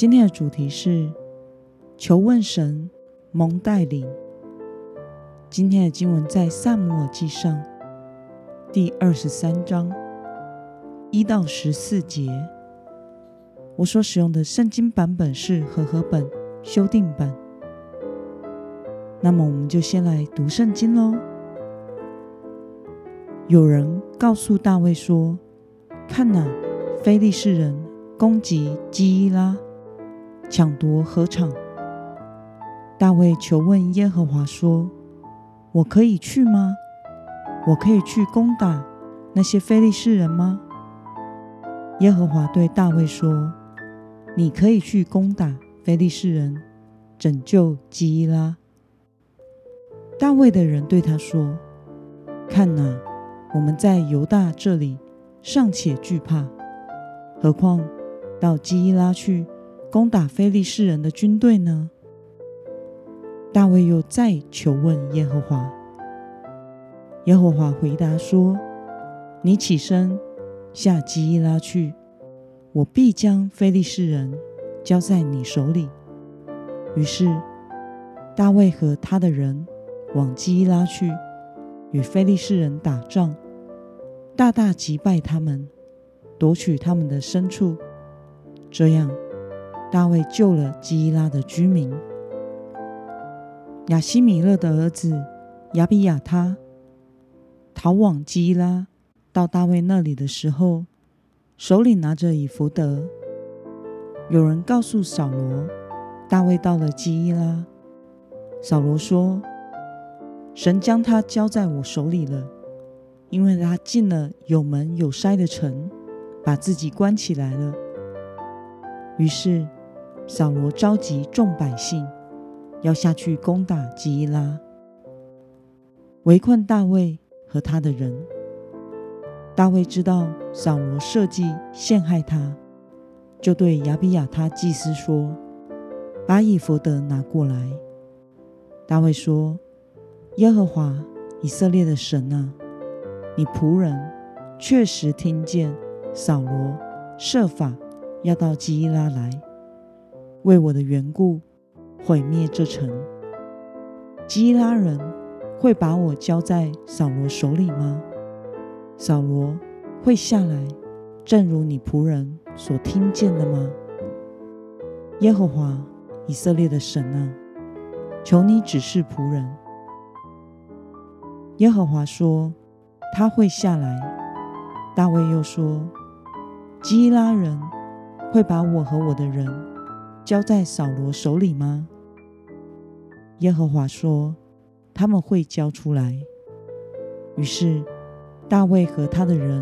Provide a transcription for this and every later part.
今天的主题是求问神蒙带领。今天的经文在撒母耳记上第二十三章一到十四节。我所使用的圣经版本是和合本修订版。那么，我们就先来读圣经喽。有人告诉大卫说：“看哪，非利士人攻击基伊拉。”抢夺禾场，大卫求问耶和华说：“我可以去吗？我可以去攻打那些非利士人吗？”耶和华对大卫说：“你可以去攻打非利士人，拯救基伊拉。”大卫的人对他说：“看哪，我们在犹大这里尚且惧怕，何况到基伊拉去？”攻打非利士人的军队呢？大卫又再求问耶和华。耶和华回答说：“你起身下基伊拉去，我必将非利士人交在你手里。”于是大卫和他的人往基伊拉去，与非利士人打仗，大大击败他们，夺取他们的牲畜，这样。大卫救了基伊拉的居民。亚西米勒的儿子亚比亚他逃往基伊拉，到大卫那里的时候，手里拿着以弗得。有人告诉扫罗，大卫到了基伊拉。扫罗说：“神将他交在我手里了，因为他进了有门有筛的城，把自己关起来了。”于是。扫罗召集众百姓，要下去攻打基伊拉，围困大卫和他的人。大卫知道扫罗设计陷害他，就对亚比亚他祭司说：“把以弗得拿过来。”大卫说：“耶和华以色列的神啊，你仆人确实听见扫罗设法要到基伊拉来。”为我的缘故毁灭这城，基拉人会把我交在扫罗手里吗？扫罗会下来，正如你仆人所听见的吗？耶和华以色列的神啊，求你指示仆人。耶和华说他会下来。大卫又说，基拉人会把我和我的人。交在扫罗手里吗？耶和华说：“他们会交出来。”于是大卫和他的人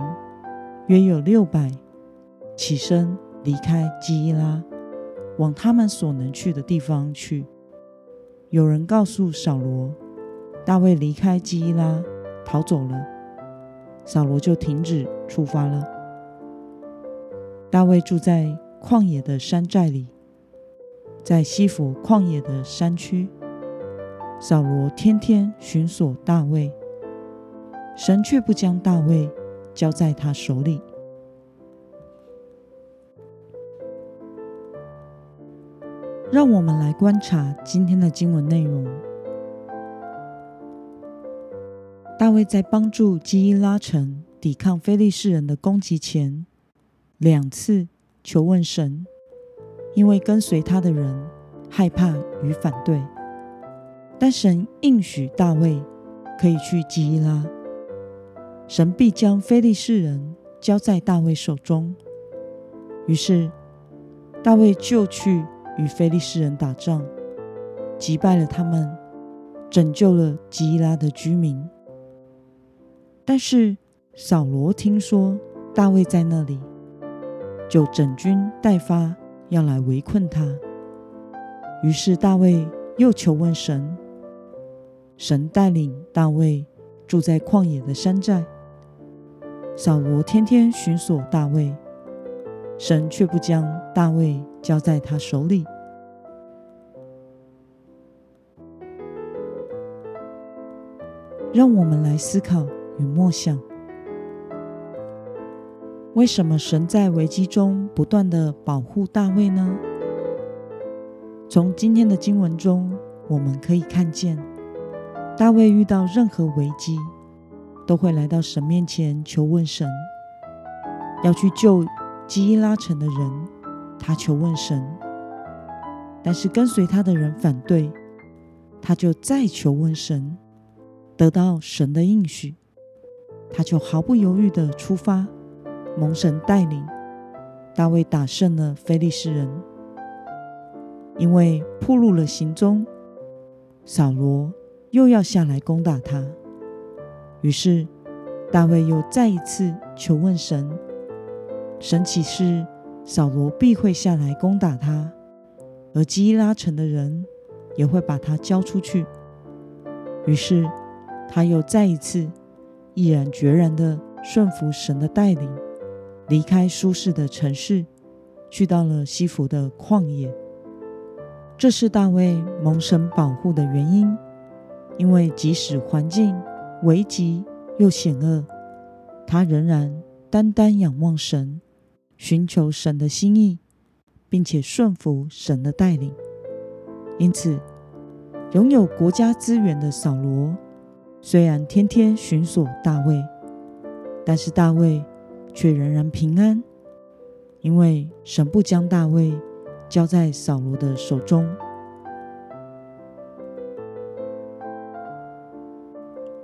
约有六百，起身离开基伊拉，往他们所能去的地方去。有人告诉扫罗，大卫离开基伊拉逃走了，扫罗就停止出发了。大卫住在旷野的山寨里。在西弗旷野的山区，扫罗天天寻索大卫，神却不将大卫交在他手里。让我们来观察今天的经文内容。大卫在帮助基伊拉城抵抗非利士人的攻击前，两次求问神。因为跟随他的人害怕与反对，但神应许大卫可以去基伊拉，神必将非利士人交在大卫手中。于是大卫就去与非利士人打仗，击败了他们，拯救了基伊拉的居民。但是扫罗听说大卫在那里，就整军待发。要来围困他。于是大卫又求问神，神带领大卫住在旷野的山寨。扫罗天天寻索大卫，神却不将大卫交在他手里。让我们来思考与默想：为什么神在危机中不断的保护大卫呢？从今天的经文中，我们可以看见，大卫遇到任何危机，都会来到神面前求问神，要去救基伊拉城的人，他求问神，但是跟随他的人反对，他就再求问神。得到神的应许，他就毫不犹豫的出发，蒙神带领，大卫打胜了非利士人。因为暴露了行踪，扫罗又要下来攻打他，于是大卫又再一次求问神，神启示扫罗必会下来攻打他，而基伊拉城的人也会把他交出去。于是。他又再一次毅然决然地顺服神的带领，离开舒适的城市，去到了西弗的旷野。这是大卫蒙神保护的原因，因为即使环境危急又险恶，他仍然单单仰望神，寻求神的心意，并且顺服神的带领。因此，拥有国家资源的扫罗。虽然天天寻索大卫，但是大卫却仍然平安，因为神不将大卫交在扫罗的手中。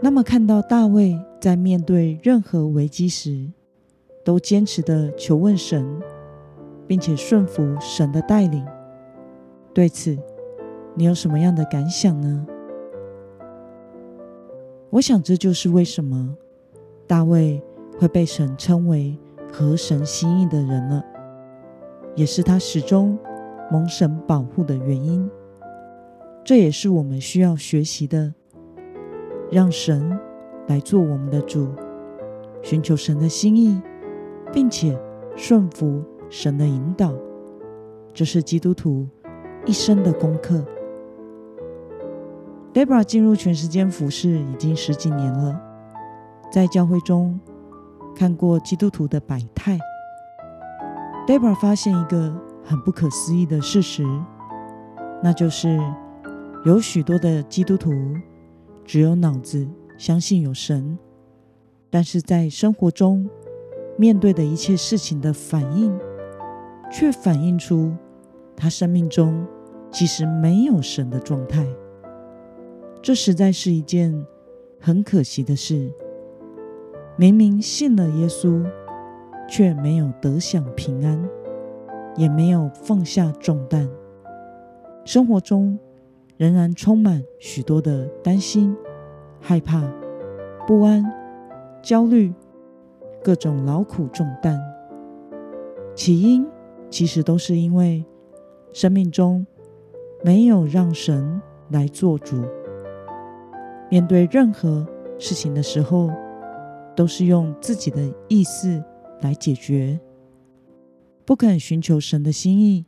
那么，看到大卫在面对任何危机时，都坚持的求问神，并且顺服神的带领，对此，你有什么样的感想呢？我想，这就是为什么大卫会被神称为合神心意的人了，也是他始终蒙神保护的原因。这也是我们需要学习的，让神来做我们的主，寻求神的心意，并且顺服神的引导。这是基督徒一生的功课。Debra 进入全时间服侍已经十几年了，在教会中看过基督徒的百态。Debra 发现一个很不可思议的事实，那就是有许多的基督徒只有脑子相信有神，但是在生活中面对的一切事情的反应，却反映出他生命中其实没有神的状态。这实在是一件很可惜的事。明明信了耶稣，却没有得享平安，也没有放下重担，生活中仍然充满许多的担心、害怕、不安、焦虑，各种劳苦重担。起因其实都是因为生命中没有让神来做主。面对任何事情的时候，都是用自己的意思来解决，不肯寻求神的心意。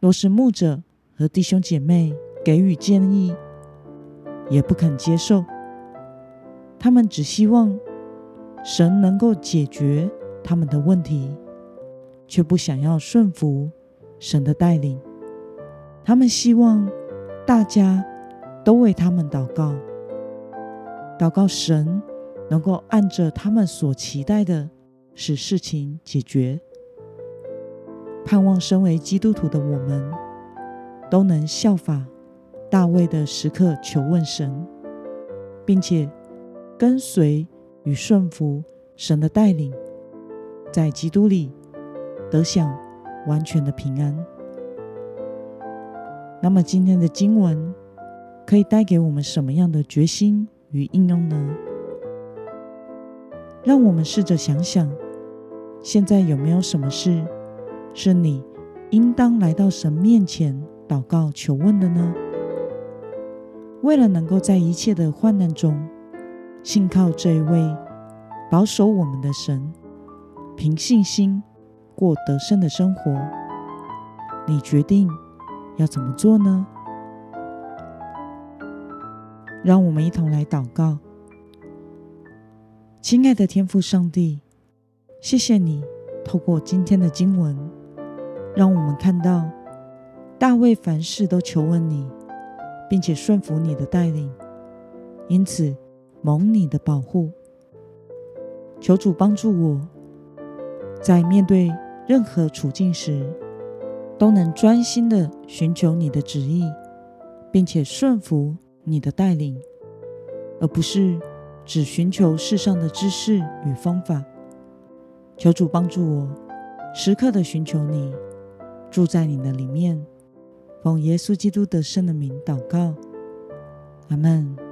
若是牧者和弟兄姐妹给予建议，也不肯接受。他们只希望神能够解决他们的问题，却不想要顺服神的带领。他们希望大家。都为他们祷告，祷告神能够按着他们所期待的使事情解决。盼望身为基督徒的我们，都能效法大卫的时刻求问神，并且跟随与顺服神的带领，在基督里得享完全的平安。那么今天的经文。可以带给我们什么样的决心与应用呢？让我们试着想想，现在有没有什么事是你应当来到神面前祷告求问的呢？为了能够在一切的患难中信靠这一位保守我们的神，凭信心过得胜的生活，你决定要怎么做呢？让我们一同来祷告。亲爱的天父上帝，谢谢你透过今天的经文，让我们看到大卫凡事都求问你，并且顺服你的带领，因此蒙你的保护。求主帮助我，在面对任何处境时，都能专心的寻求你的旨意，并且顺服你的带领，而不是只寻求世上的知识与方法。求主帮助我，时刻的寻求你，住在你的里面。奉耶稣基督得胜的名祷告，阿门。